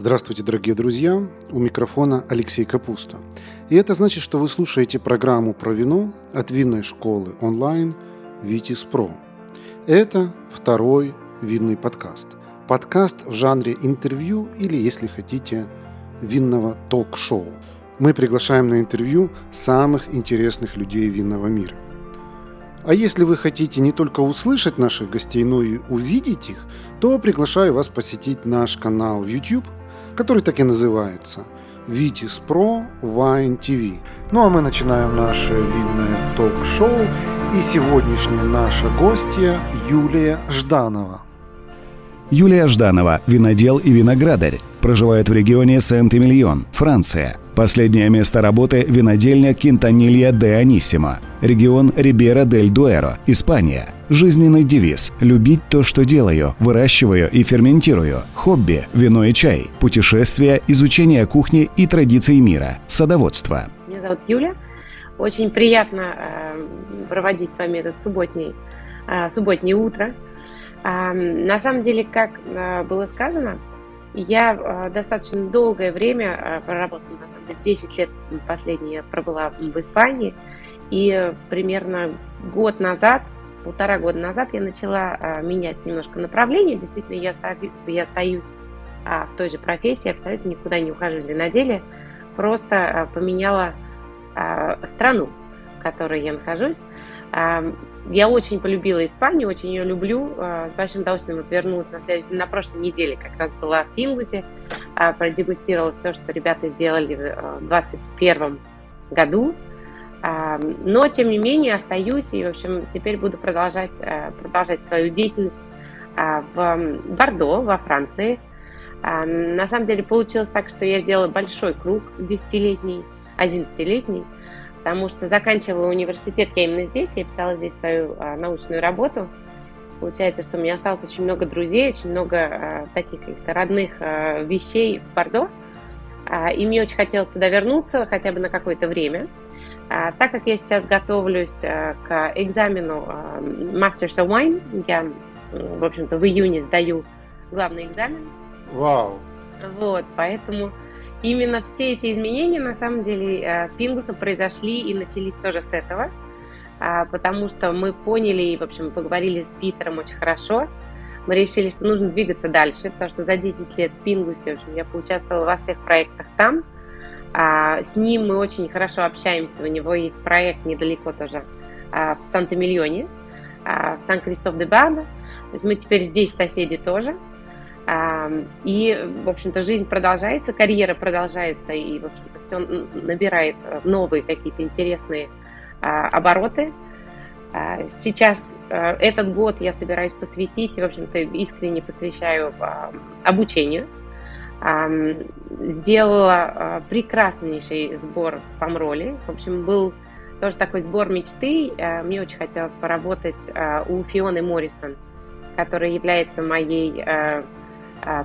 Здравствуйте, дорогие друзья! У микрофона Алексей Капуста. И это значит, что вы слушаете программу про вино от винной школы онлайн «Витис Про». Это второй винный подкаст. Подкаст в жанре интервью или, если хотите, винного ток-шоу. Мы приглашаем на интервью самых интересных людей винного мира. А если вы хотите не только услышать наших гостей, но и увидеть их, то приглашаю вас посетить наш канал YouTube – который так и называется Витис Про Wine TV. Ну а мы начинаем наше видное ток-шоу. И сегодняшняя наша гостья Юлия Жданова. Юлия Жданова, винодел и виноградарь, проживает в регионе Сент-Эмильон, Франция – Последнее место работы – винодельня Кинтанилья де Анисимо, регион Рибера дель Дуэро, Испания. Жизненный девиз – любить то, что делаю, выращиваю и ферментирую. Хобби – вино и чай, путешествия, изучение кухни и традиций мира, садоводство. Меня зовут Юля. Очень приятно э, проводить с вами этот субботний, э, субботнее утро. Э, на самом деле, как было сказано, я достаточно долгое время проработала, на 10 лет последние я пробыла в Испании, и примерно год назад, полтора года назад я начала э, менять немножко направление. Действительно, я, стою, я остаюсь в той же профессии, абсолютно никуда не ухожу из виноделия, просто поменяла страну, в которой я нахожусь. Я очень полюбила Испанию, очень ее люблю. А, с большим удовольствием вот вернулась на, след... на прошлой неделе, как раз была в Фингусе, а, продегустировала все, что ребята сделали в 2021 а, году. Но, тем не менее, остаюсь и, в общем, теперь буду продолжать, продолжать свою деятельность в Бордо, во Франции. На самом деле получилось так, что я сделала большой круг, десятилетний, одиннадцатилетний, потому что заканчивала университет я именно здесь, я писала здесь свою а, научную работу. Получается, что у меня осталось очень много друзей, очень много а, таких каких-то родных а, вещей в Бордо. А, и мне очень хотелось сюда вернуться хотя бы на какое-то время. А, так как я сейчас готовлюсь а, к экзамену а, Masters of Wine, я, в общем-то, в июне сдаю главный экзамен. Вау! Вот, поэтому Именно все эти изменения, на самом деле, э, с Пингусом произошли и начались тоже с этого, а, потому что мы поняли и, в общем, поговорили с Питером очень хорошо. Мы решили, что нужно двигаться дальше, потому что за 10 лет в Пингусе, в общем, я поучаствовала во всех проектах там. А, с ним мы очень хорошо общаемся, у него есть проект недалеко тоже а, в Санта-Миллионе, в Сан-Кристоф-де-Барда. То есть мы теперь здесь соседи тоже. И, в общем-то, жизнь продолжается, карьера продолжается, и, в общем-то, все набирает э, новые какие-то интересные а, обороты. А, сейчас э, этот год я собираюсь посвятить, в общем-то, искренне посвящаю а, обучению. Сделала прекраснейший сбор в Помроле. В общем, был тоже такой сбор мечты. Мне очень хотелось поработать у Фионы Моррисон, которая является моей а,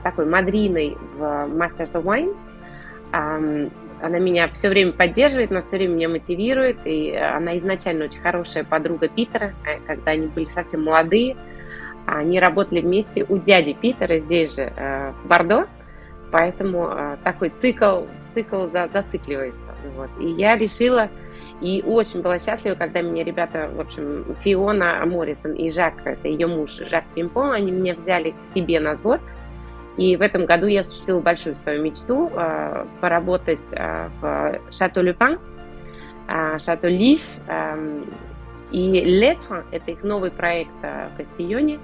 такой мадриной в Masters of Wine. Она меня все время поддерживает, она все время меня мотивирует, и она изначально очень хорошая подруга Питера, э, когда они были совсем молодые. Они работали вместе у дяди Питера здесь же, э, в Бордо, поэтому э, такой цикл, цикл зацикливается. Вот. И я решила, и очень была счастлива, когда меня ребята, в общем, Фиона Моррисон и Жак, это ее муж, Жак Тимпон, они меня взяли к себе на сбор – и в этом году я осуществила большую свою мечту э, поработать э, в Шато Люпан, Шато Лив и Летра, это их новый проект э, в Кастильоне,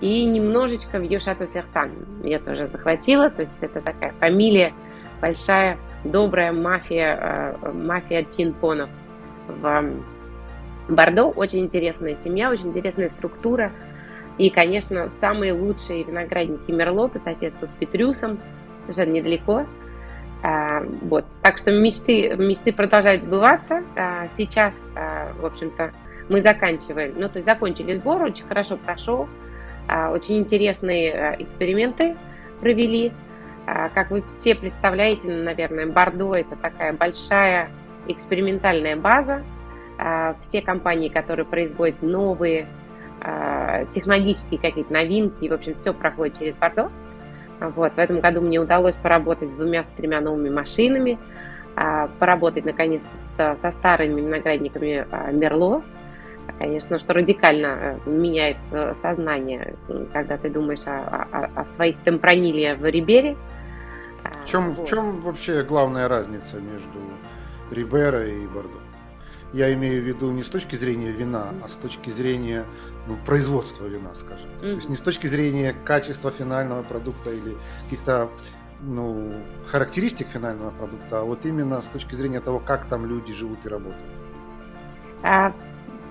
и немножечко в Йошато Сертан я тоже захватила, то есть это такая фамилия, большая, добрая мафия, э, мафия Тинпонов в Бордо, очень интересная семья, очень интересная структура, и, конечно, самые лучшие виноградники Мерло по соседству с Петрюсом, уже недалеко. А, вот. Так что мечты, мечты продолжают сбываться. А, сейчас, а, в общем-то, мы заканчиваем, ну, то есть закончили сбор, очень хорошо прошел, очень интересные эксперименты провели. Как вы все представляете, наверное, Бордо – это такая большая экспериментальная база. Все компании, которые производят новые технологические какие-то новинки, в общем, все проходит через Бордо. Вот, в этом году мне удалось поработать с двумя-тремя новыми машинами, а, поработать наконец-то со, со старыми виноградниками а, Мерло. Конечно, что радикально э, меняет э, сознание, когда ты думаешь о, о, о своих темпраниле в Рибере. В чем, вот. в чем вообще главная разница между Рибера и Бордо? Я имею в виду не с точки зрения вина, а с точки зрения ну, производства вина, скажем. Mm-hmm. То есть не с точки зрения качества финального продукта или каких-то ну, характеристик финального продукта, а вот именно с точки зрения того, как там люди живут и работают. А,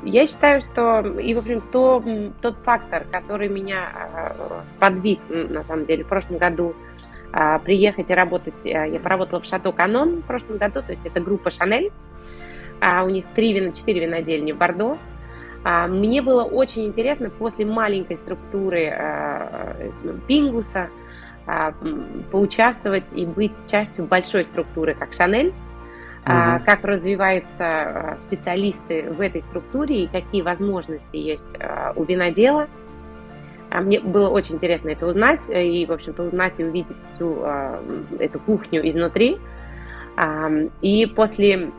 я считаю, что и, в общем, то, тот фактор, который меня а, сподвиг, на самом деле, в прошлом году а, приехать и работать, а, я поработала в Шато Канон в прошлом году, то есть это группа Шанель, а у них три вина, четыре винодельни в Бордо. А, мне было очень интересно после маленькой структуры а, Пингуса а, поучаствовать и быть частью большой структуры, как Шанель, угу. как развиваются специалисты в этой структуре и какие возможности есть у винодела. Мне было очень интересно это узнать и, в общем-то, узнать и увидеть всю эту кухню изнутри. И после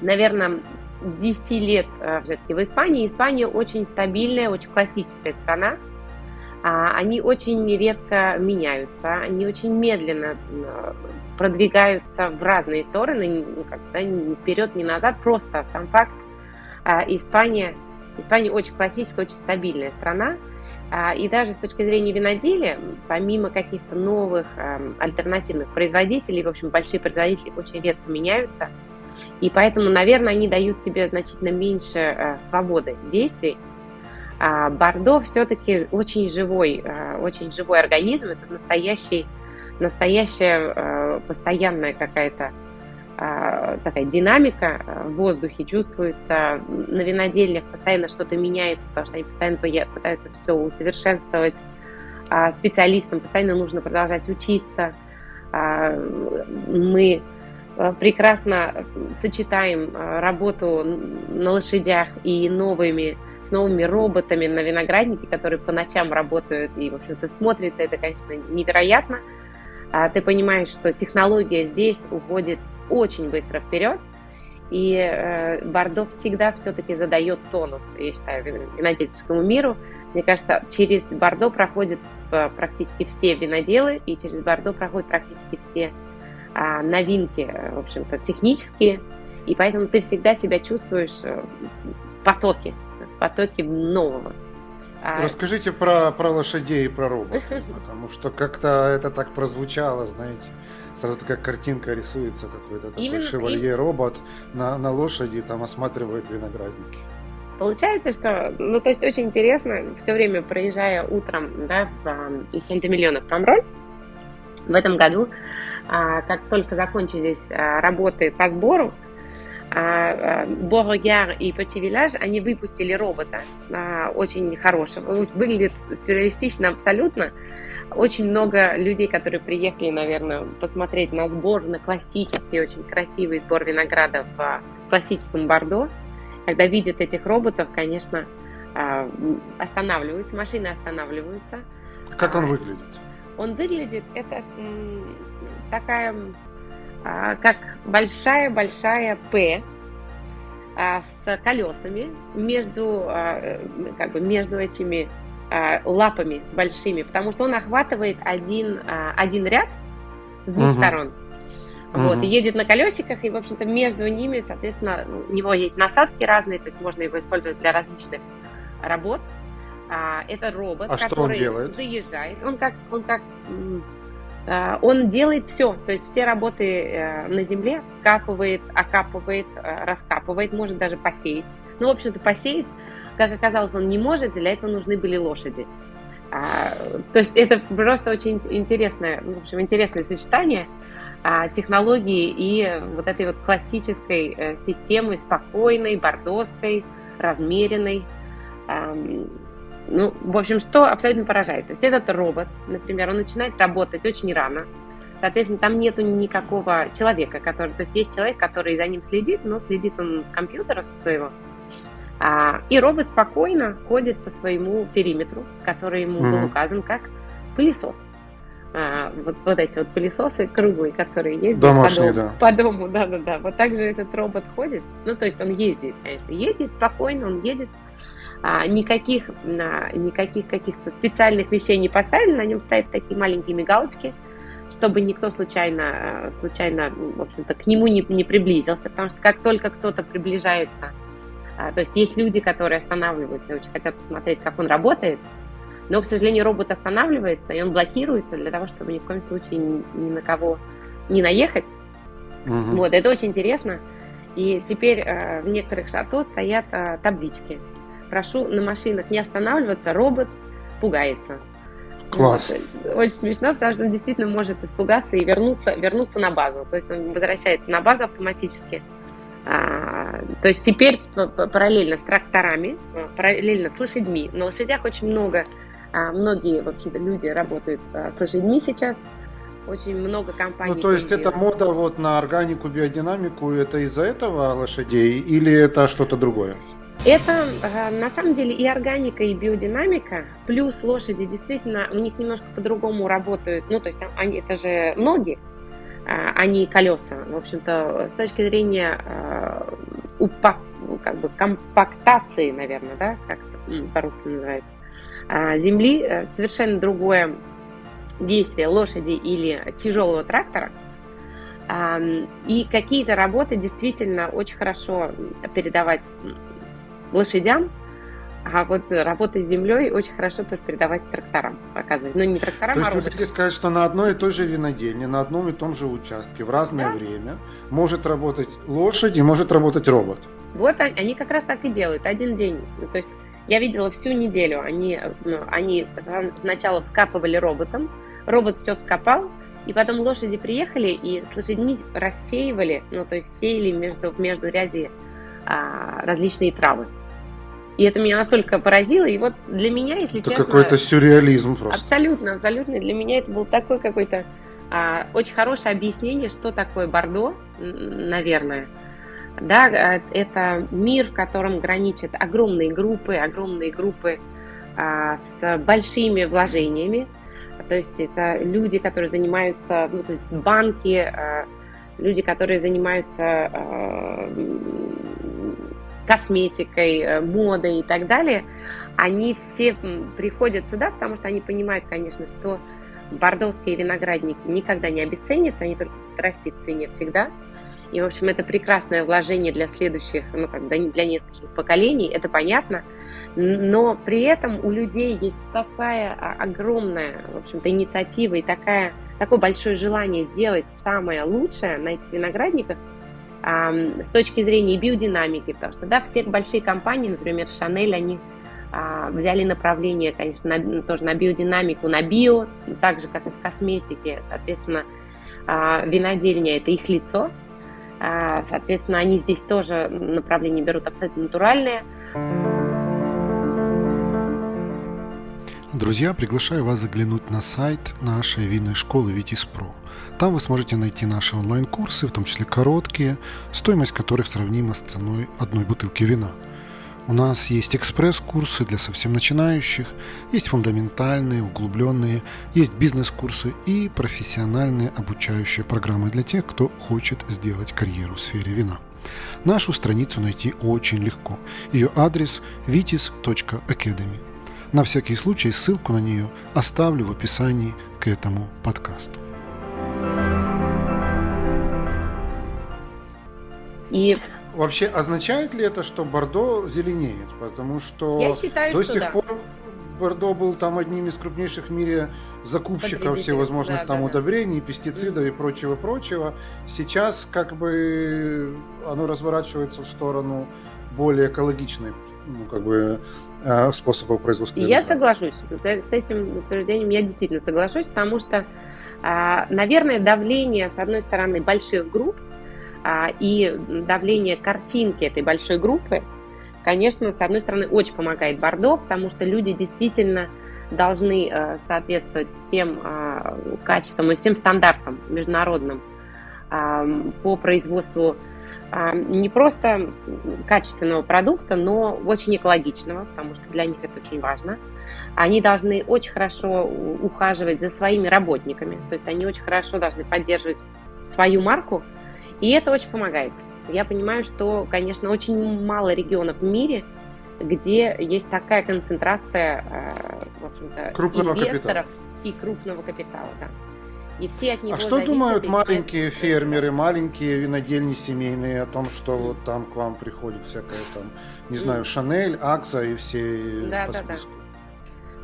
наверное, 10 лет э, все-таки в Испании. Испания очень стабильная, очень классическая страна. А, они очень редко меняются, они очень медленно э, продвигаются в разные стороны, как-то ни вперед, ни назад. Просто сам факт. А, Испания, Испания очень классическая, очень стабильная страна. А, и даже с точки зрения виноделия, помимо каких-то новых эм, альтернативных производителей, в общем, большие производители очень редко меняются – и поэтому, наверное, они дают тебе значительно меньше э, свободы действий. А Бордо все-таки очень живой, э, очень живой организм. Это настоящий, настоящая э, постоянная какая-то э, такая динамика э, в воздухе чувствуется. На винодельнях постоянно что-то меняется, потому что они постоянно пытаются все усовершенствовать. А специалистам постоянно нужно продолжать учиться. А мы прекрасно сочетаем э, работу на лошадях и новыми, с новыми роботами на винограднике, которые по ночам работают, и, в общем-то, смотрится это, конечно, невероятно. А ты понимаешь, что технология здесь уходит очень быстро вперед, и э, Бордо всегда все-таки задает тонус, я считаю, винодельческому миру. Мне кажется, через Бордо проходят практически все виноделы, и через Бордо проходят практически все новинки, в общем-то, технические, и поэтому ты всегда себя чувствуешь э, в потоке, в потоке нового. А Расскажите про, про лошадей и про роботов, потому что как-то это так прозвучало, знаете. Сразу такая картинка рисуется, какой-то такой Именно, шевалье-робот на, на лошади там осматривает виноградники. Получается, что, ну, то есть очень интересно, все время проезжая утром, да, в, из Санта-Миллиона в Памроль, в этом году а, как только закончились а, работы по сбору, Борогяр и Village, они выпустили робота очень хорошего. Выглядит сюрреалистично абсолютно. Очень много людей, которые приехали, наверное, посмотреть на сбор, на классический, очень красивый сбор винограда в классическом Бордо. Когда видят этих роботов, конечно, останавливаются, машины останавливаются. Как он выглядит? Он выглядит, это такая, а, как большая-большая П а, с колесами между, а, как бы между этими лапами большими, потому что он охватывает один, один ряд с двух угу. сторон. Вот, и едет на колесиках, и, в общем-то, между ними, соответственно, у него есть насадки разные, то есть можно его использовать для различных работ. А, это робот, а который он заезжает. Он как, он как он делает все, то есть все работы э, на земле, скапывает, окапывает, э, раскапывает, может даже посеять. Ну, в общем-то, посеять, как оказалось, он не может, для этого нужны были лошади. А, то есть это просто очень интересное, в общем, интересное сочетание а, технологии и вот этой вот классической э, системы, спокойной, бордоской, размеренной. Ну, в общем, что абсолютно поражает. То есть этот робот, например, он начинает работать очень рано. Соответственно, там нету никакого человека, который... То есть есть человек, который за ним следит, но следит он с компьютера со своего. А, и робот спокойно ходит по своему периметру, который ему mm-hmm. был указан как пылесос. а, вот, вот эти вот пылесосы круглые, которые ездят Домашние, по, дому, да. по дому, да-да-да. Вот так же этот робот ходит. Ну, то есть он ездит, конечно, ездит спокойно, он едет. А, никаких, а, никаких каких-то специальных вещей не поставили, на нем стоят такие маленькие мигалочки, чтобы никто случайно, а, случайно, в общем-то, к нему не, не приблизился, потому что как только кто-то приближается, а, то есть есть люди, которые останавливаются, очень хотят посмотреть, как он работает, но, к сожалению, робот останавливается, и он блокируется для того, чтобы ни в коем случае ни, ни на кого не наехать. Мгм. Вот, это очень интересно. И теперь э, в некоторых шато стоят э, таблички. Прошу на машинах не останавливаться, робот пугается. Класс. Вот. Очень смешно, потому что он действительно может испугаться и вернуться, вернуться на базу. То есть он возвращается на базу автоматически. А, то есть теперь параллельно с тракторами, э, параллельно с лошадьми. На лошадях очень много, а, многие, в общем-то, люди работают а, с лошадьми сейчас. Очень много компаний. Ну, то есть это мода вот на органику, биодинамику, это из-за этого лошадей или это что-то другое? Это э, на самом деле и органика, и биодинамика, плюс лошади действительно, у них немножко по-другому работают, ну, то есть там они, это же ноги, а, а не колеса. В общем-то, с точки зрения упа- как бы компактации, наверное, да, как по-русски называется, а, земли, э, совершенно другое действие лошади или тяжелого трактора. И какие-то работы действительно очень хорошо передавать лошадям, а вот работа с землей очень хорошо тоже передавать тракторам, оказывается. Ну, не тракторам, То а есть вы роботам. хотите сказать, что на одной и той же винодельне, на одном и том же участке в разное Да. время может работать лошадь и может работать робот? Вот они, как раз так и делают, один день. Ну, То есть я видела всю неделю, они, ну, они сначала вскапывали роботом, робот все вскопал, и потом лошади приехали и с лошадьми рассеивали, ну, то есть сеяли между, между ряди а, различные травы. И это меня настолько поразило, и вот для меня, если Это честно... какой-то сюрреализм просто. Абсолютно, абсолютно. Для меня это был такой какой-то а, очень хорошее объяснение, что такое Бордо, наверное. Да, а, это мир, в котором граничат огромные группы, огромные группы а, с большими вложениями. То есть это люди, которые занимаются, ну, то есть банки, а, люди, которые занимаются а, косметикой, э, модой и так далее, они все приходят сюда, потому что они понимают, конечно, что бордовские виноградники никогда не обесценятся, они только расти в цене всегда. И, в общем, это прекрасное вложение для следующих, ну, как для нескольких поколений, это понятно. Но при этом у людей есть такая а, огромная, в общем-то, инициатива и такая, такое большое желание сделать самое лучшее на этих виноградниках, с точки зрения биодинамики, потому что, да, все большие компании, например, Шанель, они а, взяли направление, конечно, на- тоже на биодинамику, на био, так же, как и в косметике, соответственно, а, винодельня – это их лицо, А, соответственно, они здесь тоже направление берут абсолютно натуральное, Друзья, приглашаю вас заглянуть на сайт нашей винной школы Витис.Про. Там вы сможете найти наши онлайн-курсы, в том числе короткие, стоимость которых сравнима с ценой одной бутылки вина. У нас есть экспресс-курсы для совсем начинающих, есть фундаментальные, углубленные, есть бизнес-курсы и профессиональные обучающие программы для тех, кто хочет сделать карьеру в сфере вина. Нашу страницу найти очень легко. Ее адрес vitis.academy. На всякий случай ссылку на нее оставлю в описании к этому подкасту. и Вообще, означает ли это, что Бордо зеленеет? Потому что я считаю, до что сих да. пор Бордо был там одним из крупнейших в мире закупщиков всевозможных да, там да, да. удобрений, пестицидов и прочего-прочего. Сейчас как бы оно разворачивается в сторону более экологичной ну, как бы, способов производства. Я соглашусь с, этим утверждением, я действительно соглашусь, потому что, а, наверное, давление, с одной стороны, больших групп а, и давление картинки этой большой группы, конечно, с одной стороны, очень помогает Бордо, потому что люди действительно должны э, соответствовать всем э, качествам и всем стандартам международным э, по производству а, не просто качественного продукта, но очень экологичного, потому что для них это очень важно. Они должны очень хорошо ухаживать за своими работниками, то есть они очень хорошо должны поддерживать свою марку, и это очень помогает. Я понимаю, что, конечно, очень мало регионов в мире, где есть такая концентрация, э, в инвесторов капитала. и крупного капитала, да. И все от него А что думают маленькие фермеры, маленькие винодельни семейные о том, что вот там к вам приходит всякая там, не знаю, Шанель, Акса и все да, по да, списку?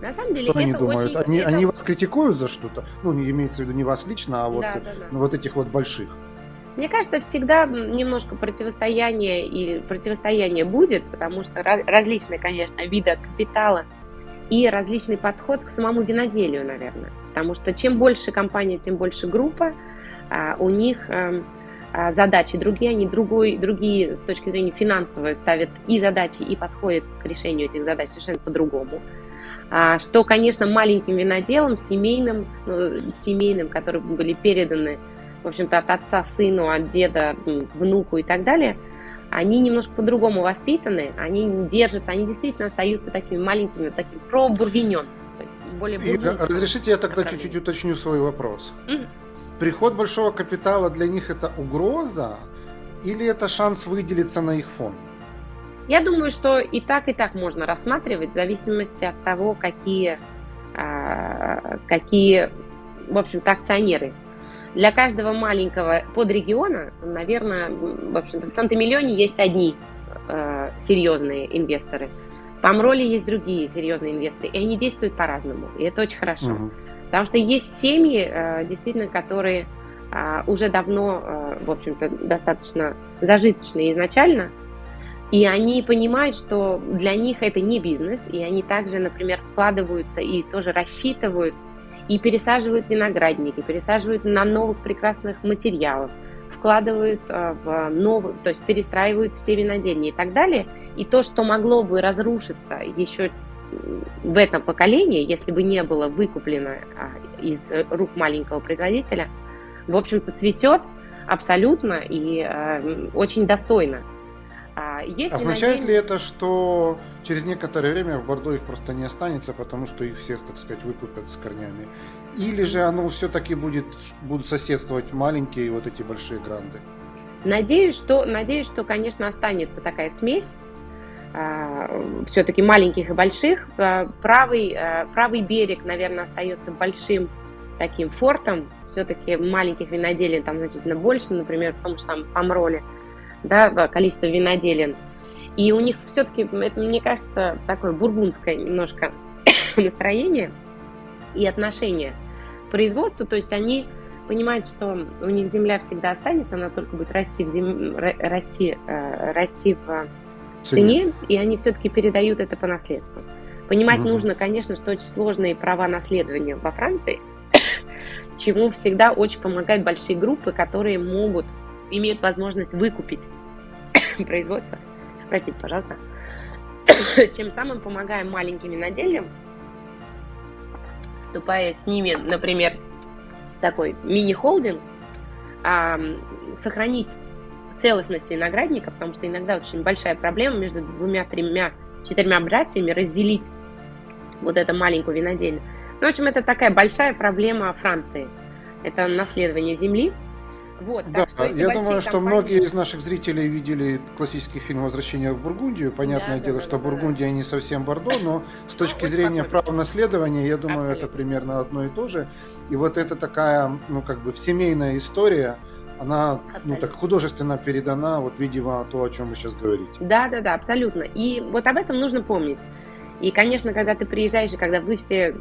Да. На самом деле, что они думают? Очень, они, это... они вас критикуют за что-то? Ну, не имеется в виду не вас лично, а вот, да, да, да. Ну, вот этих вот больших. Мне кажется, всегда немножко противостояние и противостояние будет, потому что различные, конечно, виды капитала и различный подход к самому виноделию, наверное. Потому что чем больше компания, тем больше группа, а, у них эм, а, задачи другие, они другой, другие с точки зрения финансовой ставят и задачи, и подходят к решению этих задач совершенно по-другому. А, что, конечно, маленьким виноделам, семейным, ну, семейным, которые были переданы, в общем-то, от отца сыну, от деда внуку и так далее – они немножко по-другому воспитаны, они держатся, они действительно остаются такими маленькими, таким про-бургиньон. То есть более И разрешите я тогда чуть-чуть уточню свой вопрос. Угу. Приход большого капитала для них это угроза или это шанс выделиться на их фоне? Я думаю, что и так, и так можно рассматривать в зависимости от того, какие, а, какие в общем-то, акционеры для каждого маленького подрегиона, наверное, в общем-то, в Санта-Миллионе есть одни э, серьезные инвесторы. В Памроле есть другие серьезные инвесторы, и они действуют по-разному, и это очень хорошо. Угу. Потому что есть семьи, э, действительно, которые э, уже давно, э, в общем-то, достаточно зажиточные изначально, и они понимают, что для них это не бизнес, и они также, например, вкладываются и тоже рассчитывают и пересаживают виноградники, пересаживают на новых прекрасных материалов, вкладывают э, в новые, то есть перестраивают все винодельни и так далее. И то, что могло бы разрушиться еще в этом поколении, если бы не было выкуплено а, из рук маленького производителя, в общем-то цветет абсолютно и э, очень достойно. А если Означает надеем... ли это, что через некоторое время в Бордо их просто не останется, потому что их всех, так сказать, выкупят с корнями? Или же оно все-таки будет, будут соседствовать маленькие и вот эти большие гранды? Надеюсь, что, надеюсь, что, конечно, останется такая смесь а, все-таки маленьких и больших. А, правый, а, правый берег, наверное, остается большим таким фортом. Все-таки маленьких виноделий там значительно больше, например, в том же самом Помроле да, количество виноделин. И у них все-таки, это, мне кажется, такое бургундское немножко настроение и отношение производству. То есть они понимают, что у них земля всегда останется, она только будет расти в, зем... расти, э, расти в цене, цене, и они все-таки передают это по наследству. Понимать угу. нужно, конечно, что очень сложные права наследования во Франции, чему всегда очень помогают большие группы, которые могут имеют возможность выкупить производство, простите, пожалуйста, тем самым помогаем маленьким винодельям, вступая с ними, например, такой мини-холдинг, а, сохранить целостность виноградника, потому что иногда очень большая проблема между двумя, тремя, четырьмя братьями разделить вот это маленькую винодельню. Ну, в общем, это такая большая проблема Франции. Это наследование земли, вот, да, что я думаю, что многие из наших зрителей видели классический фильм «Возвращение в Бургундию». Понятное да, дело, да, что да, Бургундия да. не совсем Бордо, но с точки ну, зрения прав наследования, я думаю, Абсолютно. это примерно одно и то же. И вот это такая, ну, как бы семейная история, она, абсолютно. ну, так художественно передана, вот, видимо, то, о чем вы сейчас говорите. Да, да, да, абсолютно. И вот об этом нужно помнить. И, конечно, когда ты приезжаешь, и когда вы все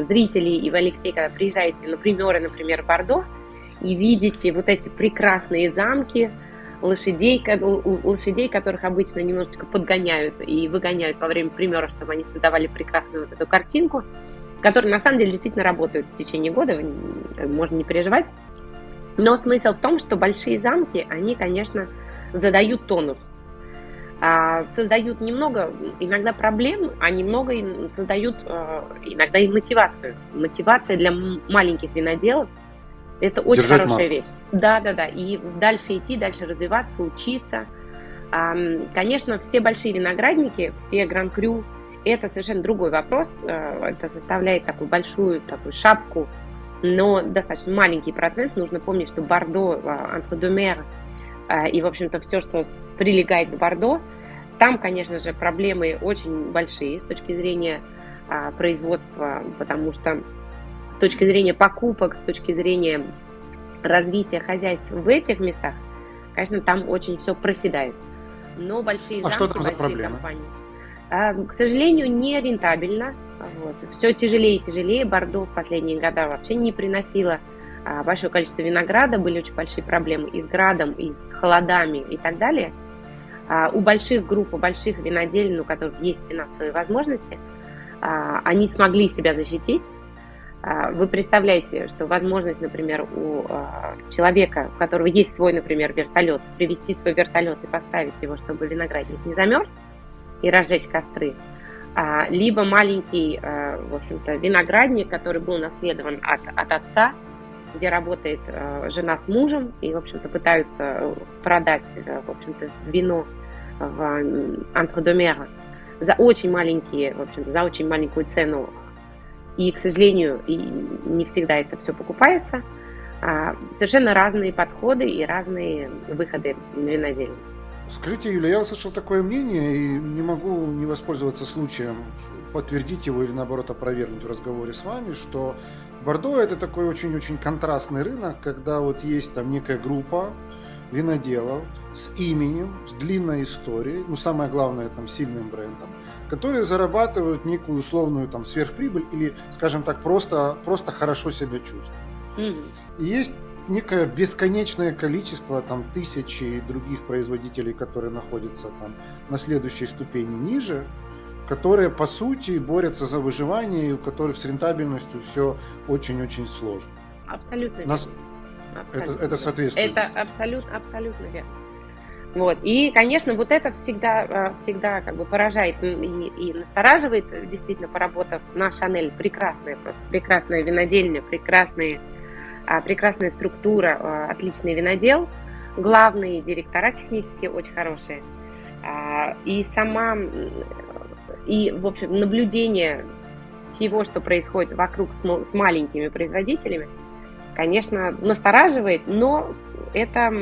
зрители и вы, Алексей, когда приезжаете на примеры, например, Бордо, и видите вот эти прекрасные замки, лошадей, лошадей, которых обычно немножечко подгоняют и выгоняют во время примера, чтобы они создавали прекрасную вот эту картинку, которая на самом деле действительно работает в течение года, можно не переживать. Но смысл в том, что большие замки, они, конечно, задают тонус, а, создают немного, иногда проблем, а немного создают а, иногда и мотивацию. Мотивация для маленьких виноделов – Это очень Держать хорошая марку. вещь. Да, да, да. И дальше идти, дальше развиваться, учиться. Конечно, все большие виноградники, все гран-крю, это совершенно другой вопрос. Э, это составляет такую большую такую шапку, но достаточно маленький процент. Нужно помнить, что Бордо, Антредомер э, и, в общем-то, все, что прилегает к Бордо, там, конечно же, проблемы очень большие с точки зрения а, производства, потому что с точки зрения покупок, с точки зрения развития хозяйства в этих местах, конечно, там очень все проседает. Но большие а замки, что там за проблемы? компании. А, к сожалению, не рентабельно. Вот. Все тяжелее и тяжелее. Бордо в последние годы вообще не приносило а, большое количество винограда. Были очень большие проблемы и с градом, и с холодами и так далее. А, у больших групп, у больших виноделин, у которых есть финансовые возможности, а, они смогли себя защитить. А, вы представляете, что возможность, например, у человека, у которого есть свой, например, вертолет, привести свой вертолет и поставить его, чтобы виноградник не замерз, и разжечь костры, либо маленький, в общем-то, виноградник, который был наследован от, от отца, где работает жена с мужем, и, в общем-то, пытаются продать, в общем-то, вино в Антредомера за очень маленькие, в общем за очень маленькую цену. И, к сожалению, и не всегда это все покупается. А, совершенно разные подходы и разные выходы на виноделие. Скажите, Юля, я услышал такое мнение и не могу не воспользоваться случаем подтвердить его или наоборот опровергнуть в разговоре с вами, что Бордо это такой очень-очень контрастный рынок, когда вот есть там некая группа виноделов с именем, с длинной историей, ну самое главное там сильным брендом, которые зарабатывают некую условную там сверхприбыль или, скажем так, просто, просто хорошо себя чувствуют. Mm-hmm. И есть некое бесконечное количество там тысячи других производителей, которые находятся там на следующей ступени ниже, которые по сути борются за выживание и у которых с рентабельностью все очень-очень сложно. Абсолютно. Нас, это, это соответствует. Это абсолютно, абсолютно верно. Вот. И, конечно, вот это всегда, э, всегда как бы поражает и, и настораживает, действительно, поработав на Шанель. Прекрасная, просто прекрасная винодельня, прекрасная, а, прекрасная структура, а, отличный винодел, главные директора технические очень хорошие. А, и сама, и, в общем, наблюдение всего, что происходит вокруг с, с маленькими производителями – конечно, настораживает, но это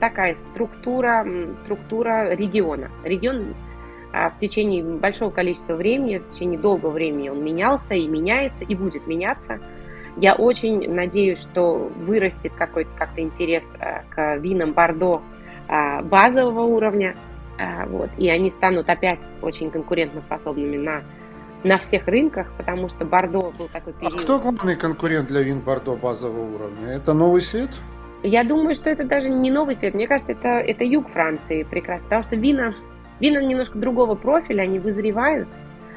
такая структура, структура региона. Регион а, в течение большого количества времени, в течение долгого времени он менялся и меняется, и будет меняться. Я очень надеюсь, что вырастет какой-то как-то интерес а, к винам Бордо а, базового уровня, вот, и они станут опять очень конкурентоспособными на на всех рынках, потому что Бордо был такой период. А кто главный конкурент для вин Бордо базового уровня? Это Новый Свет? Я думаю, что это даже не Новый Свет. Мне кажется, это, это юг Франции прекрасно, потому что вина, вина немножко другого профиля, они вызревают,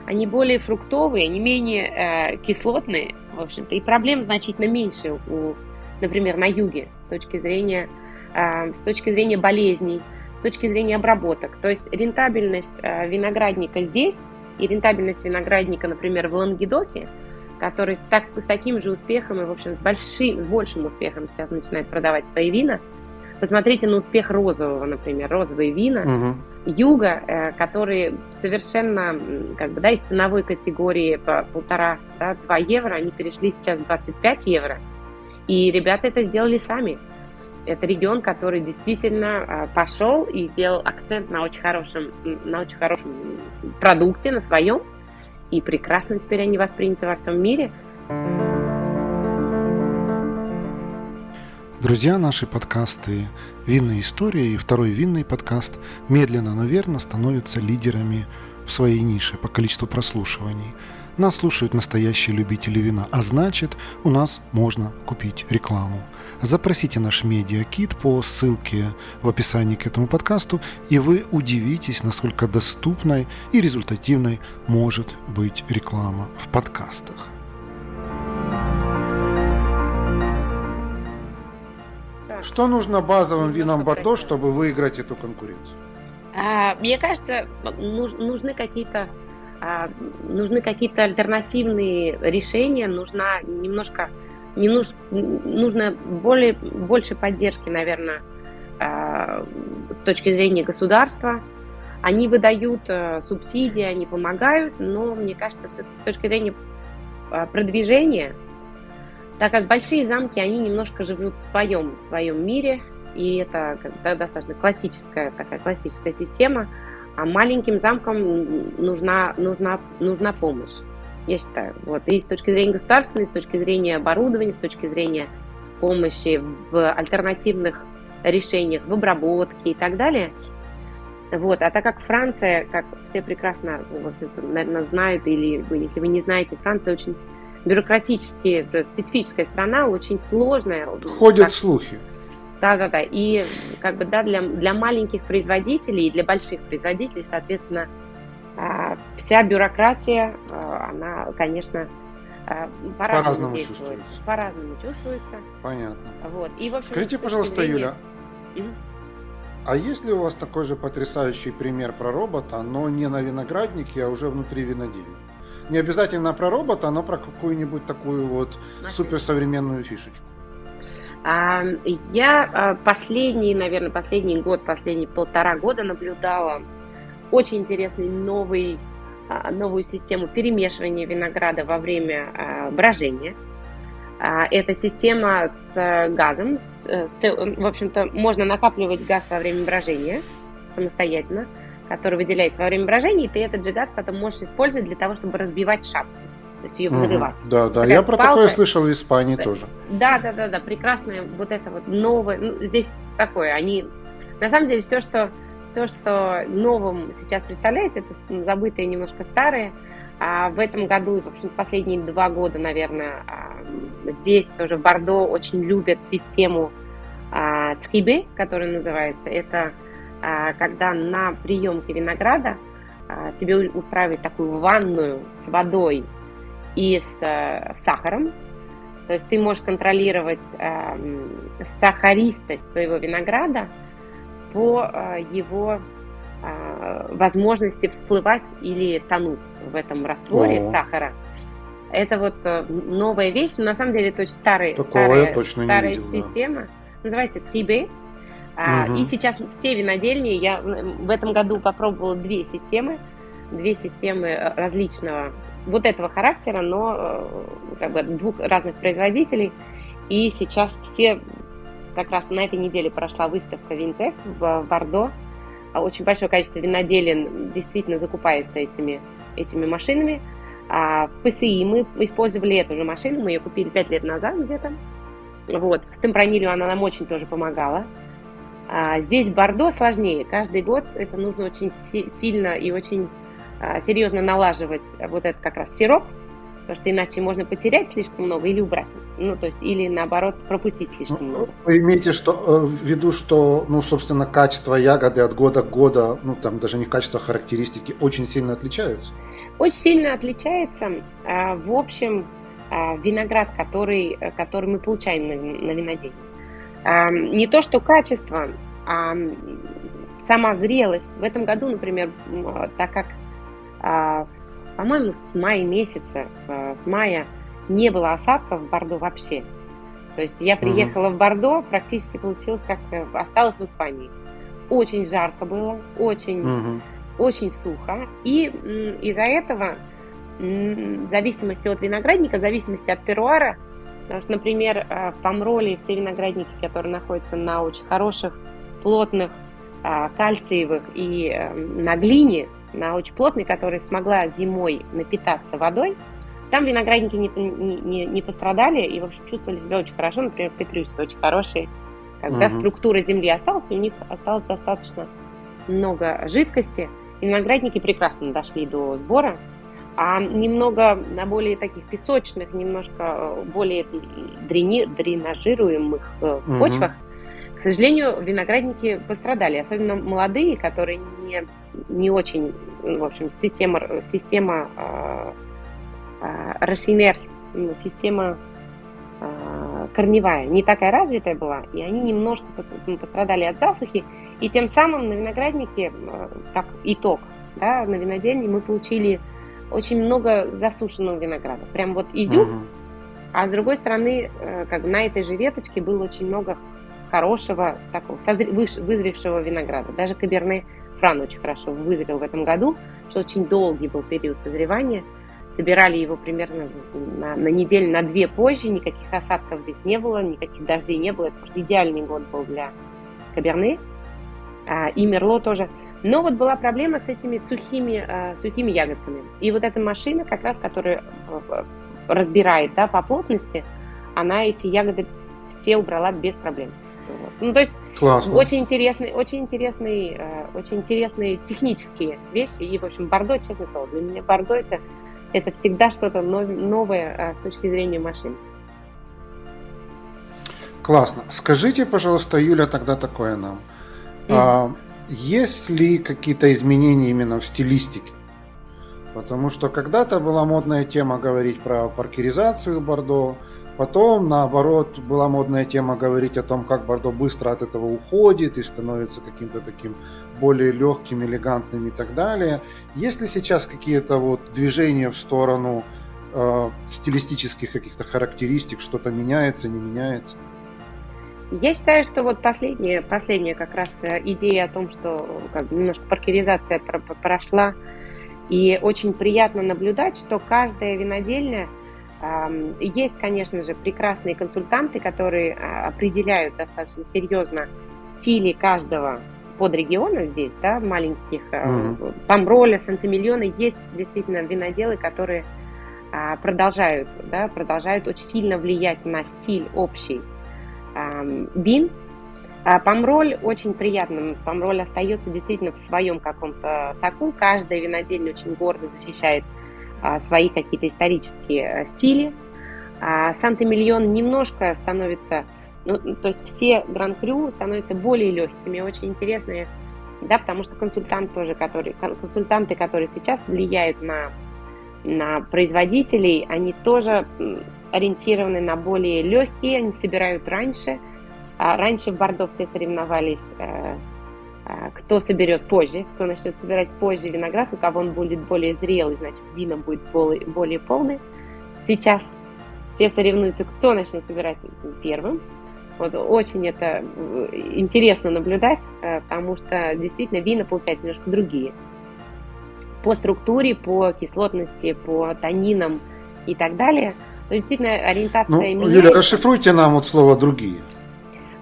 они более фруктовые, они менее э, кислотные, в общем-то, и проблем значительно меньше, у, например, на юге с точки зрения, э, с точки зрения болезней, с точки зрения обработок. То есть рентабельность э, виноградника здесь и рентабельность виноградника, например, в Лангедоке, который с, так, с таким же успехом и, в общем, с, большим, с большим успехом сейчас начинает продавать свои вина. Посмотрите на успех розового, например, розовые вина угу. юга, э, которые совершенно, как бы, да, из ценовой категории по полтора, да, 2 евро, они перешли сейчас 25 евро. И ребята это сделали сами. Это регион, который действительно а, пошел и сделал акцент на очень хорошем, на очень хорошем продукте, на своем. И прекрасно теперь они восприняты во всем мире. Друзья, наши подкасты «Винная история» и второй винный подкаст медленно, но верно становятся лидерами в своей нише по количеству прослушиваний. Нас слушают настоящие любители вина, а значит, у нас можно купить рекламу – Запросите наш медиакит по ссылке в описании к этому подкасту, и вы удивитесь, насколько доступной и результативной может быть реклама в подкастах. Что нужно базовым винам Бордо, чтобы выиграть эту конкуренцию? А, мне кажется, нужны какие-то а, нужны какие-то альтернативные решения, нужна немножко не нуж, нужно более, больше поддержки, наверное, э, с точки зрения государства. Они выдают э, субсидии, они помогают, но мне кажется, все-таки с точки зрения э, продвижения, так как большие замки, они немножко живут в своем, в своем мире, и это достаточно классическая такая классическая система, а маленьким замкам нужна, нужна, нужна помощь я считаю. Вот. И с точки зрения государственной, с точки зрения оборудования, с точки зрения помощи в альтернативных решениях, в обработке и так далее. Вот. А так как Франция, как все прекрасно, наверное, знают, или если вы не знаете, Франция очень бюрократически, специфическая страна, очень сложная. Ходят как... слухи. Да, да, да. И как бы да, для, для маленьких производителей и для больших производителей, соответственно, вся бюрократия, а, она, конечно, а, по-разному, по чувствуется. По-разному чувствуется. Понятно. Вот. И, общем, Скажите, пожалуйста, зрения... Юля, а есть ли у вас такой же потрясающий пример про робота, но не на винограднике, а уже внутри винодельни? Не обязательно про робота, но про какую-нибудь такую вот суперсовременную фишечку. Я последний, наверное, последний год, последние полтора года наблюдала очень интересный новый, а, новую систему перемешивания винограда во время а, брожения. А, это система с газом, с, с, в общем-то, можно накапливать газ во время брожения самостоятельно, который выделяется во время брожения, и ты этот же газ потом можешь использовать для того, чтобы разбивать шапку то есть ее взрывать. Угу, да, да, Такая я про палка, такое слышал в Испании да, тоже. Да, да, да, да, прекрасное вот это вот новое, ну, здесь такое, они, на самом деле все, что все, что новым сейчас представляется, это забытые немножко старые. А в этом году, в общем, последние два года, наверное, а, здесь тоже в Бордо очень любят систему а, трибе, которая называется. Это а, когда на приемке винограда тебе устраивают такую ванную с водой и с сахаром. То есть ты можешь контролировать сахаристость твоего винограда, по а, его а, возможности всплывать или тонуть в этом растворе О. сахара. Это вот э, новая вещь, но на самом деле это очень старый, старая, старая видел, система. Да. Называется Трибе. Угу. И сейчас все винодельни, я в этом году попробовала две системы, две системы э, различного вот этого характера, но э, как бы двух разных производителей. И сейчас все как раз на этой неделе прошла выставка Винтек в Бордо. А очень большое количество виноделин действительно закупается этими, этими машинами. А в ПСИ мы использовали эту же машину, мы ее купили 5 лет назад где-то. Вот. С темпронилью она нам очень тоже помогала. А здесь Бордо сложнее. Каждый год это нужно очень сильно и очень а, серьезно налаживать вот этот как раз сироп, потому что иначе можно потерять слишком много или убрать. Ну, то есть, или наоборот, пропустить слишком ну, много. Вы имеете что, э, в виду, что, ну, собственно, качество ягоды от года к году, ну, там даже не качество, а характеристики, очень сильно отличаются? Очень сильно отличается. А, в общем, а, виноград, который, который мы получаем на, на виноделе. Не то, что качество, а сама зрелость. В этом году, например, так как по-моему, с мая месяца, э, с мая не было осадков в Бордо вообще. То есть я приехала угу. в Бордо, практически получилось, как э, осталась в Испании. Очень жарко было, очень, угу. очень сухо. И из-за этого, в зависимости от виноградника, в зависимости от теруара, потому что, например, э, в Помроле все виноградники, которые находятся на очень хороших, плотных, кальциевых и на глине, на очень плотной, которая смогла зимой напитаться водой, там виноградники не, не, не пострадали и, в общем, чувствовали себя очень хорошо. Например, петрюшки очень хорошие. Когда угу. структура земли осталась, у них осталось достаточно много жидкости. И виноградники прекрасно дошли до сбора. А немного на более таких песочных, немножко э, более дрени, дренажируемых угу. почвах к сожалению, виноградники пострадали, особенно молодые, которые не, не очень, в общем, система, система э, э, Росинер, ну, система э, корневая не такая развитая была, и они немножко пострадали от засухи, и тем самым на винограднике, как итог, да, на винодельне мы получили очень много засушенного винограда. Прям вот изюм, угу. А с другой стороны, э, как бы на этой же веточке было очень много хорошего, такого созре, вызревшего винограда. Даже Каберне Фран очень хорошо вызрел в этом году, что очень долгий был период созревания. Собирали его примерно на, на неделю, на две позже, никаких осадков здесь не было, никаких дождей не было. Это просто идеальный год был для Каберне. А, и Мерло тоже. Но вот была проблема с этими сухими, а, сухими ягодками. И вот эта машина, как раз, которая разбирает да, по плотности, она эти ягоды все убрала без проблем. Вот. Ну, то есть Классно. очень интересные, очень интересные, э, очень интересные технические вещи. И, в общем, Бордо, честно сказать, для меня Бордо это, это всегда что-то новое э, с точки зрения машин. Классно. Скажите, пожалуйста, Юля, тогда такое нам. Mm. А, есть ли какие-то изменения именно в стилистике? Потому что когда-то была модная тема говорить про паркеризацию Бордо, Потом, наоборот, была модная тема говорить о том, как Бордо быстро от этого уходит и становится каким-то таким более легким, элегантным и так далее. Есть ли сейчас какие-то вот движения в сторону э, стилистических каких-то характеристик, что-то меняется, не меняется? Я считаю, что вот последняя, последняя как раз э, идея о том, что как, немножко паркеризация прошла, и очень приятно наблюдать, что каждая винодельня – есть, конечно же, прекрасные консультанты, которые а, определяют достаточно серьезно стили каждого под региона здесь, да, маленьких, mm-hmm. Памроля, Сантимиллиона, есть действительно виноделы, которые а, продолжают, да, продолжают очень сильно влиять на стиль общий вин. Памроль очень приятно, Памроль остается действительно в своем каком-то соку, каждая винодельня очень гордо защищает а, свои какие-то исторические э, стили. А Санта-Миллион немножко становится, ну, то есть все Гран-Крю становятся более легкими, очень интересные, да, потому что консультант тоже, который, консультанты, которые сейчас влияют на, на производителей, они тоже ориентированы на более легкие, они собирают раньше. А раньше в Бордо все соревновались э, а, кто соберет позже, кто начнет собирать позже виноград, у кого он будет более зрелый, значит, вино будет более, более полное. Сейчас все соревнуются, кто начнет собирать первым. Вот очень это э, интересно наблюдать, э, потому что действительно вина получаются немножко другие. По структуре, по кислотности, по танинам и так далее. То есть действительно ориентация ну, меняется. Юля, расшифруйте нам вот слово «другие»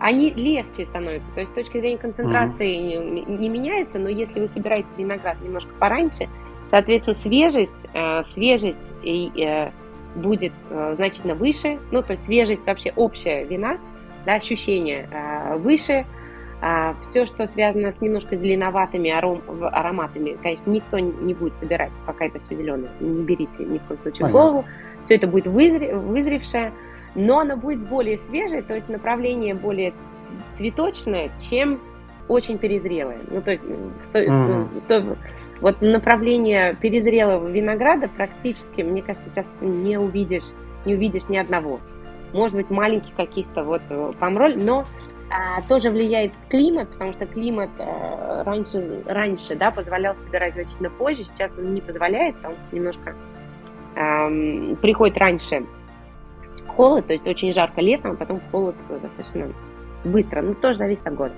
они легче становятся. То есть с точки зрения концентрации mm-hmm. не, не меняется, но если вы собираете виноград немножко пораньше, соответственно, свежесть, э, свежесть и, э, будет э, значительно выше. Ну, то есть свежесть вообще общая вина, да, ощущение э, выше. А все, что связано с немножко зеленоватыми аром, ароматами, конечно, никто не будет собирать, пока это все зеленое. Не берите ни в коем случае в голову. Все это будет вызре, вызревшее но она будет более свежей, то есть направление более цветочное, чем очень перезрелое. Ну, то есть mm-hmm. то, вот направление перезрелого винограда практически, мне кажется, сейчас не увидишь, не увидишь ни одного. Может быть, маленьких каких-то вот э, помроль, но а, тоже влияет климат, потому что климат а, раньше, раньше да, позволял собирать значительно позже, сейчас он не позволяет, потому что немножко а, приходит раньше холод, то есть очень жарко летом, а потом холод достаточно быстро. Ну, тоже зависит от года.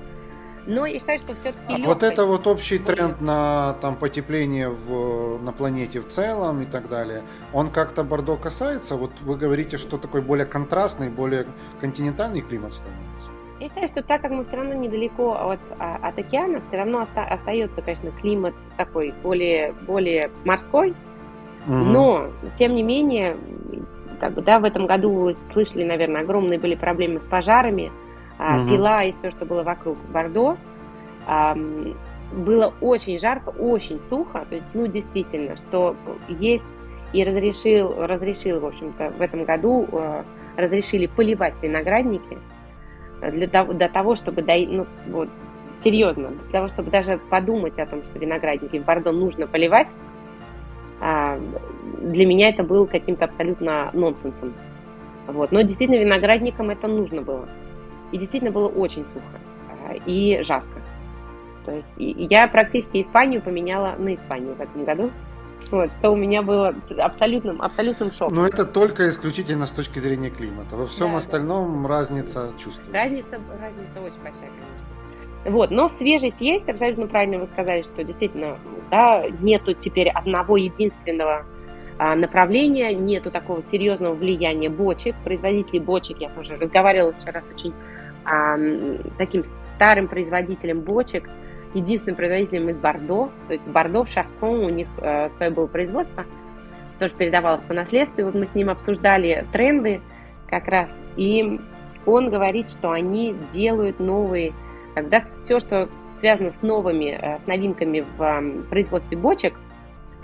Но я считаю, что все-таки а легкость... вот это вот общий тренд на там потепление в, на планете в целом и так далее, он как-то Бордо касается? Вот вы говорите, что такой более контрастный, более континентальный климат становится? Я считаю, что так как мы все равно недалеко от, а, от океана, все равно оста- остается, конечно, климат такой более, более морской, угу. но, тем не менее, как бы, да, в этом году вы слышали, наверное, огромные были проблемы с пожарами, угу. пила и все, что было вокруг Бордо. Было очень жарко, очень сухо, то есть, ну, действительно, что есть и разрешил, разрешил, в общем-то, в этом году э, разрешили поливать виноградники для того, для того чтобы, ну, вот, серьезно, для того, чтобы даже подумать о том, что виноградники в Бордо нужно поливать, для меня это было каким-то абсолютно нонсенсом. Вот. Но действительно виноградникам это нужно было. И действительно было очень сухо а, и жарко. То есть я практически Испанию поменяла на Испанию в этом году. Вот, что у меня было абсолютным, абсолютным шоком. Но это только исключительно с точки зрения климата. Во всем да, остальном да. разница чувствуется. Разница, разница очень большая, конечно. Вот, но свежесть есть, абсолютно правильно вы сказали, что действительно, да, нету теперь одного единственного а, направления, нету такого серьезного влияния бочек, производителей бочек. Я тоже разговаривала вчера с очень а, таким старым производителем бочек, единственным производителем из Бордо. То есть Бордо, в Шартон, у них а, свое было производство, тоже передавалось по наследству. И вот мы с ним обсуждали тренды как раз, и он говорит, что они делают новые когда все, что связано с новыми, э, с новинками в производстве бочек,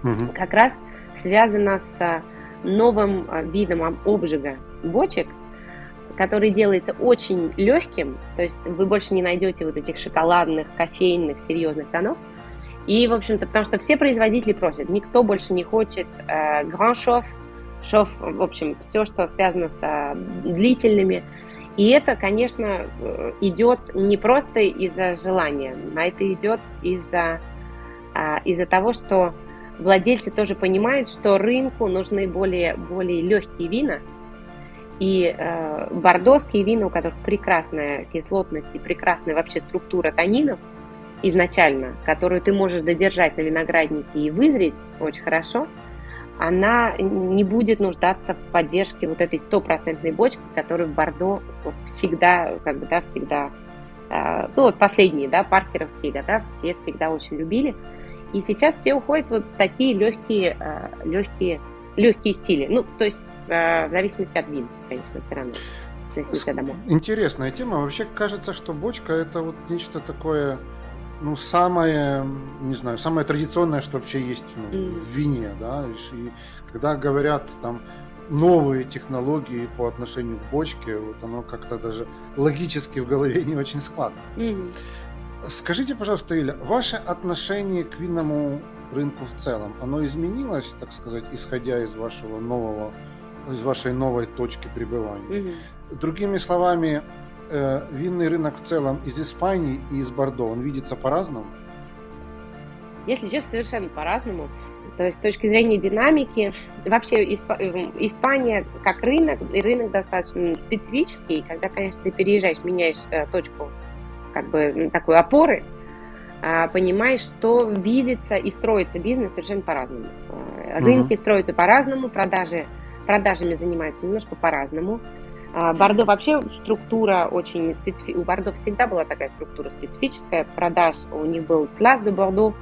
угу. как раз связано с новым э, видом обжига бочек, который делается очень легким, то есть вы больше не найдете вот этих шоколадных, кофейных, серьезных тонов. И, в общем-то, потому что все производители просят, никто больше не хочет э, гран-шов, шов, в общем, все, что связано с э, длительными и это, конечно, э, идет не просто из-за желания, а это идет из-за а, из того, что владельцы тоже понимают, что рынку нужны более, более легкие вина. И э, бордоские вина, у которых прекрасная кислотность и прекрасная вообще структура танинов изначально, которую ты можешь додержать на винограднике и вызреть очень хорошо – она не будет нуждаться в поддержке вот этой стопроцентной бочки, которую в Бордо всегда, как бы, да, всегда, э, ну, вот последние, да, паркеровские года все всегда очень любили. И сейчас все уходят вот в такие легкие, э, легкие, легкие стили. Ну, то есть э, в зависимости от вин, конечно, все равно. Интересная тема. Вообще кажется, что бочка это вот нечто такое ну, самое, не знаю, самое традиционное, что вообще есть ну, mm. в вине, да, и когда говорят там новые технологии по отношению к бочке, вот оно как-то даже логически в голове не очень складывается. Mm. Скажите, пожалуйста, Иля, ваше отношение к винному рынку в целом, оно изменилось, так сказать, исходя из вашего нового, из вашей новой точки пребывания? Mm-hmm. Другими словами, э, винный рынок в целом из Испании и из Бордо, он видится по-разному? Если честно, совершенно по-разному. То есть с точки зрения динамики, вообще Исп... Э, Испания как рынок, и рынок достаточно специфический, когда, конечно, ты переезжаешь, меняешь э, точку как бы такой опоры, э, понимаешь, что видится и строится бизнес совершенно по-разному. Э, рынки угу. строятся по-разному, продажи, продажами занимаются немножко по-разному. А, Бордо вообще структура очень специфическая. У Бордо всегда была такая структура специфическая. Продаж у них был класс до Бордо.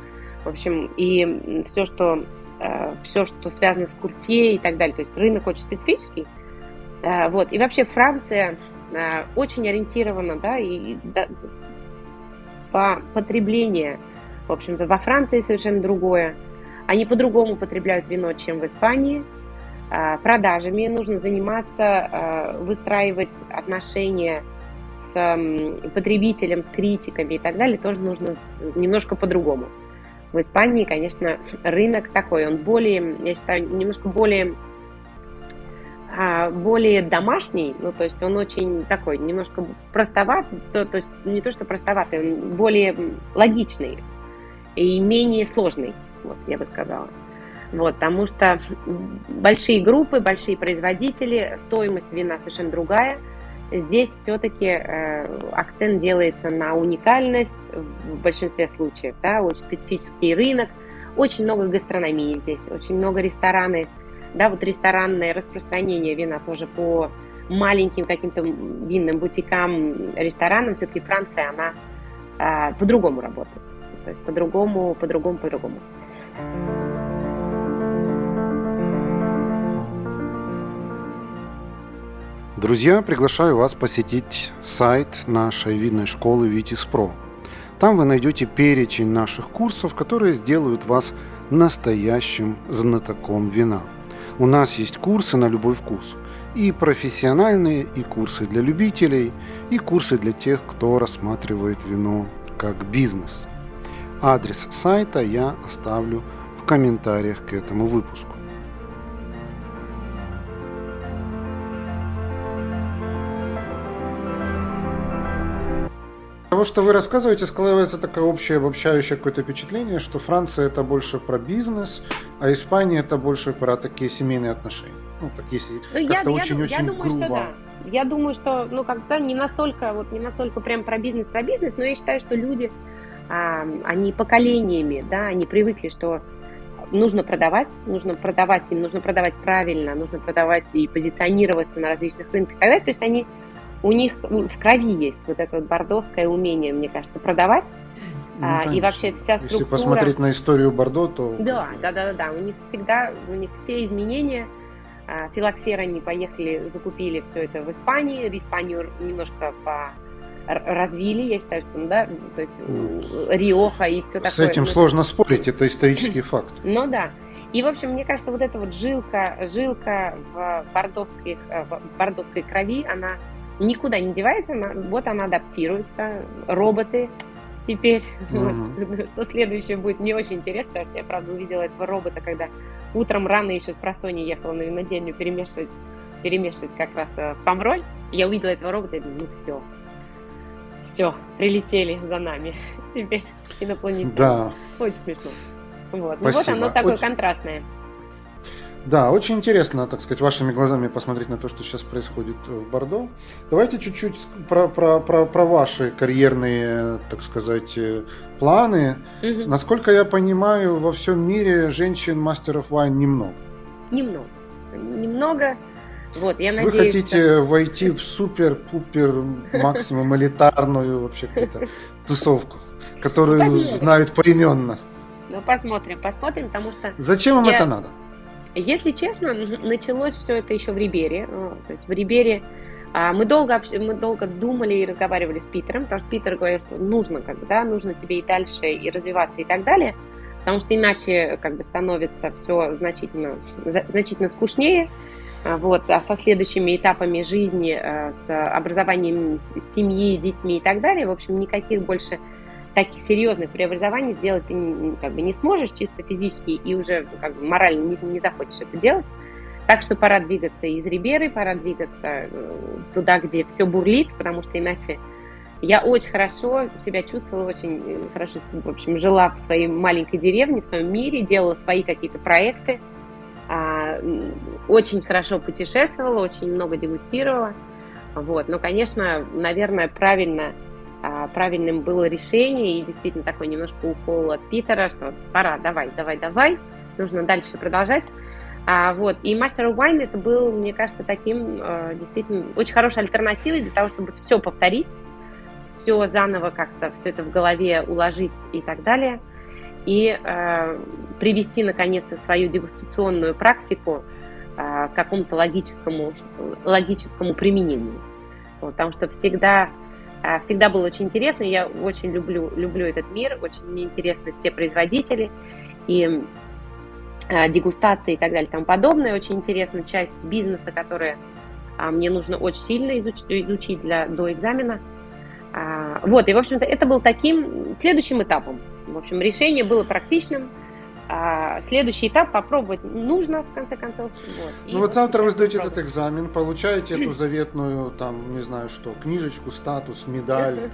В общем, и все, что э, все, что связано с куртье и так далее. То есть рынок очень специфический. Э, вот. И вообще Франция э, очень ориентирована, да, и да, по потреблению. В общем-то, во Франции совершенно другое. Они по-другому потребляют вино, чем в Испании. А, продажами, нужно заниматься, а, выстраивать отношения с потребителем, с критиками и так далее, тоже нужно немножко по-другому. В Испании, конечно, рынок такой, он более, я считаю, немножко более а, более домашний, ну, то есть он очень такой, немножко простоват, то, то есть не то, что простоватый, он более логичный и менее сложный, вот, я бы сказала. Вот, потому что большие группы, большие производители, стоимость вина совершенно другая. Здесь все-таки э, акцент делается на уникальность в большинстве случаев, да, очень специфический рынок, очень много гастрономии здесь, очень много рестораны, да, вот ресторанное распространение вина тоже по маленьким каким-то винным бутикам, ресторанам, все-таки Франция, она э, по-другому работает, то есть по-другому, по-другому, по-другому. Друзья, приглашаю вас посетить сайт нашей винной школы Витис Про. Там вы найдете перечень наших курсов, которые сделают вас настоящим знатоком вина. У нас есть курсы на любой вкус. И профессиональные, и курсы для любителей, и курсы для тех, кто рассматривает вино как бизнес. Адрес сайта я оставлю в комментариях к этому выпуску. Того, что вы рассказываете, складывается такое общее обобщающее какое-то впечатление, что Франция это больше про бизнес, а Испания это больше про такие семейные отношения. Ну, так если ну, как-то очень-очень грубо. Что да. Я думаю, что, ну, как-то не настолько, вот не настолько прям про бизнес, про бизнес, но я считаю, что люди, а, они поколениями, да, они привыкли, что нужно продавать, нужно продавать им, нужно продавать правильно, нужно продавать и позиционироваться на различных рынках. То есть они у них в крови есть вот это вот бордоское умение, мне кажется, продавать. Ну, а, и вообще вся структура... Если посмотреть на историю Бордо, то... Да, да, да, да, да. У них всегда, у них все изменения. А, филоксеры они поехали, закупили все это в Испании. Испанию немножко по развили, я считаю, что, ну, да, то есть Риоха и все такое. С этим ну, сложно спорить, это исторический факт. Ну да. И, в общем, мне кажется, вот эта вот жилка, жилка в бордовской, э, в бордовской крови, она никуда не девается, она, вот она адаптируется, роботы теперь. Mm-hmm. Вот, что следующее будет мне очень интересно, потому что я, правда, увидела этого робота, когда утром рано еще с просони ехала на винодельню перемешивать, перемешивать как раз э, помроль. Я увидела этого робота и думаю, ну все, все, прилетели за нами. Теперь инопланетяне. Да. Очень смешно. Вот. Ну вот оно такое очень... контрастное. Да, очень интересно, так сказать, вашими глазами посмотреть на то, что сейчас происходит в Бордо. Давайте чуть-чуть про, про, про, про ваши карьерные, так сказать, э, планы. Угу. Насколько я понимаю, во всем мире женщин мастеров вайн немного. Немного. Немного. Вот, я Вы надеюсь, хотите что... войти в супер-пупер максимум элитарную вообще какую-то тусовку, которую знают поименно. Ну, посмотрим, посмотрим, потому что... Зачем вам это надо? Если честно, началось все это еще в Рибере. То есть в Рибере а, мы долго, мы долго думали и разговаривали с Питером, потому что Питер говорил, что нужно, как бы, да, нужно тебе и дальше и развиваться и так далее, потому что иначе как бы становится все значительно, значительно скучнее. А, вот, а со следующими этапами жизни, с образованием семьи, детьми и так далее, в общем, никаких больше таких серьезных преобразований сделать ты как бы не сможешь чисто физически и уже как бы, морально не, не захочешь это делать. Так что пора двигаться из Риберы, пора двигаться э, туда, где все бурлит, потому что иначе я очень хорошо себя чувствовала, очень э, хорошо, в общем, жила в своей маленькой деревне, в своем мире, делала свои какие-то проекты, а, очень хорошо путешествовала, очень много дегустировала. Вот. Но, конечно, наверное, правильно, правильным было решение и действительно такой немножко укол от Питера, что пора, давай, давай, давай, нужно дальше продолжать. А, вот. И of Wine это был, мне кажется, таким э, действительно очень хорошей альтернативой для того, чтобы все повторить, все заново как-то, все это в голове уложить и так далее – и э, привести, наконец, свою дегустационную практику э, к какому-то логическому, логическому применению. Вот, потому что всегда, всегда было очень интересно, я очень люблю, люблю этот мир, очень мне интересны все производители, и э, дегустации и так далее и тому подобное. Очень интересна часть бизнеса, которая э, мне нужно очень сильно изучить, изучить для, до экзамена. А, вот, и, в общем-то, это был таким следующим этапом в общем, решение было практичным. А следующий этап попробовать нужно, в конце концов. Вот. ну вот завтра вы сдаете этот экзамен, получаете эту заветную, там, не знаю что, книжечку, статус, медаль.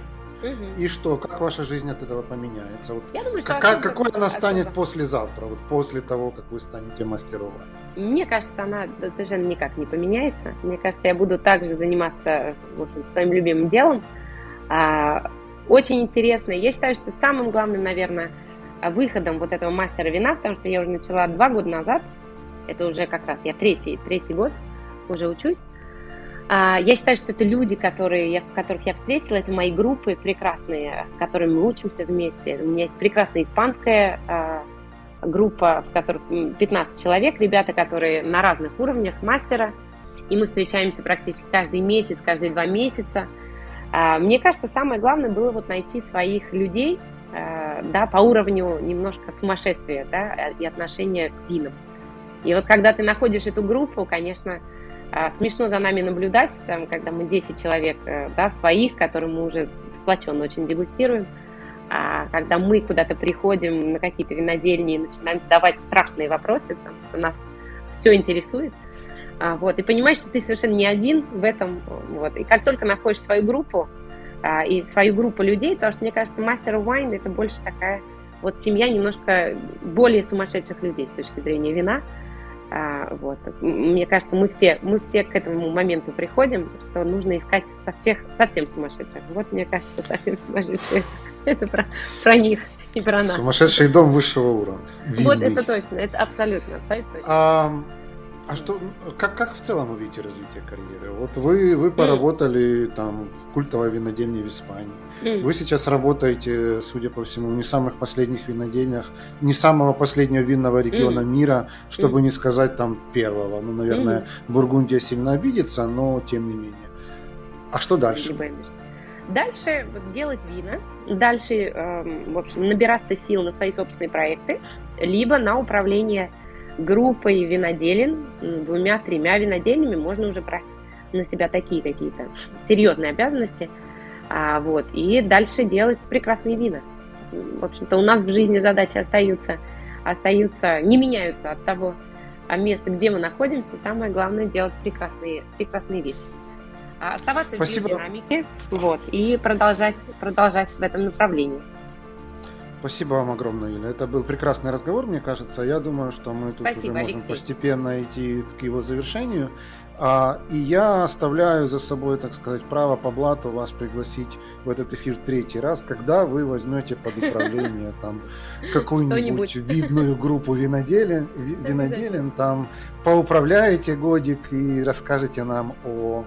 И что, как ваша жизнь от этого поменяется? Вот Я думаю, что как, какой она станет особо. послезавтра, вот после того, как вы станете мастером? Мне кажется, она совершенно никак не поменяется. Мне кажется, я буду также заниматься в общем, своим любимым делом. А, очень интересно. Я считаю, что самым главным, наверное, выходом вот этого мастера вина, потому что я уже начала два года назад, это уже как раз я третий, третий год уже учусь, а, я считаю, что это люди, которые, которых я встретила, это мои группы прекрасные, с которыми мы учимся вместе. У меня есть прекрасная испанская а, группа, в которой 15 человек, ребята, которые на разных уровнях мастера, и мы встречаемся практически каждый месяц, каждые два месяца – а, мне кажется, самое главное было вот найти своих людей, да, по уровню немножко сумасшествия, да, и отношения к винам. И вот когда ты находишь эту группу, конечно, а, смешно за нами наблюдать, там, когда мы 10 человек, э, да, своих, которые мы уже сплоченно очень дегустируем, а когда мы куда-то приходим на какие-то винодельни и начинаем задавать страшные вопросы, там, нас все интересует – а, вот, и понимаешь, что ты совершенно не один в этом. Вот. И как только находишь свою группу, и свою группу людей, потому что, мне кажется, мастер wine это больше такая вот семья немножко более сумасшедших людей с точки зрения вина. А, вот. Мне кажется, мы все, мы все к этому моменту приходим, что нужно искать со всех, совсем сумасшедших. Вот, мне кажется, совсем сумасшедшие. Это про, про них и про нас. Сумасшедший дом высшего уровня. Видный. Вот это точно, это абсолютно, абсолютно точно. А, а что, как, как в целом вы видите развитие карьеры? Вот вы, вы поработали mm. там в культовой винодельне в Испании. Mm. Вы сейчас работаете, судя по всему, в не самых последних винодельнях, не самого последнего винного региона mm. мира, чтобы mm. не сказать там первого. Ну, наверное, mm. Бургундия сильно обидится, но тем не менее. А что дальше? Дальше делать вина, дальше, э, в общем, набираться сил на свои собственные проекты, либо на управление группой виноделин, двумя-тремя винодельнями можно уже брать на себя такие какие-то серьезные обязанности. А, вот, и дальше делать прекрасные вина. В общем-то, у нас в жизни задачи остаются, остаются, не меняются от того а места, где мы находимся. Самое главное делать прекрасные, прекрасные вещи. А оставаться Спасибо. в динамике вот, и продолжать, продолжать в этом направлении. Спасибо вам огромное, Юля. Это был прекрасный разговор, мне кажется. Я думаю, что мы тут Спасибо, уже можем Алексей. постепенно идти к его завершению. А, и я оставляю за собой, так сказать, право по блату вас пригласить в этот эфир третий раз, когда вы возьмете под управление там какую-нибудь видную группу виноделин, виноделин, там поуправляете годик и расскажете нам о,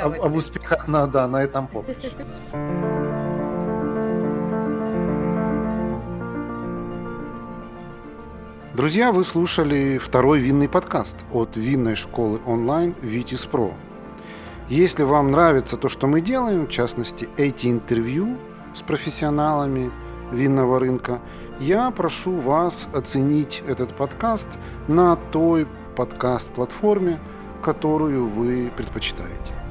об, об успехах на, да, на этом поприще. Друзья, вы слушали второй винный подкаст от винной школы онлайн Vitis Pro. Если вам нравится то, что мы делаем, в частности, эти интервью с профессионалами винного рынка, я прошу вас оценить этот подкаст на той подкаст-платформе, которую вы предпочитаете.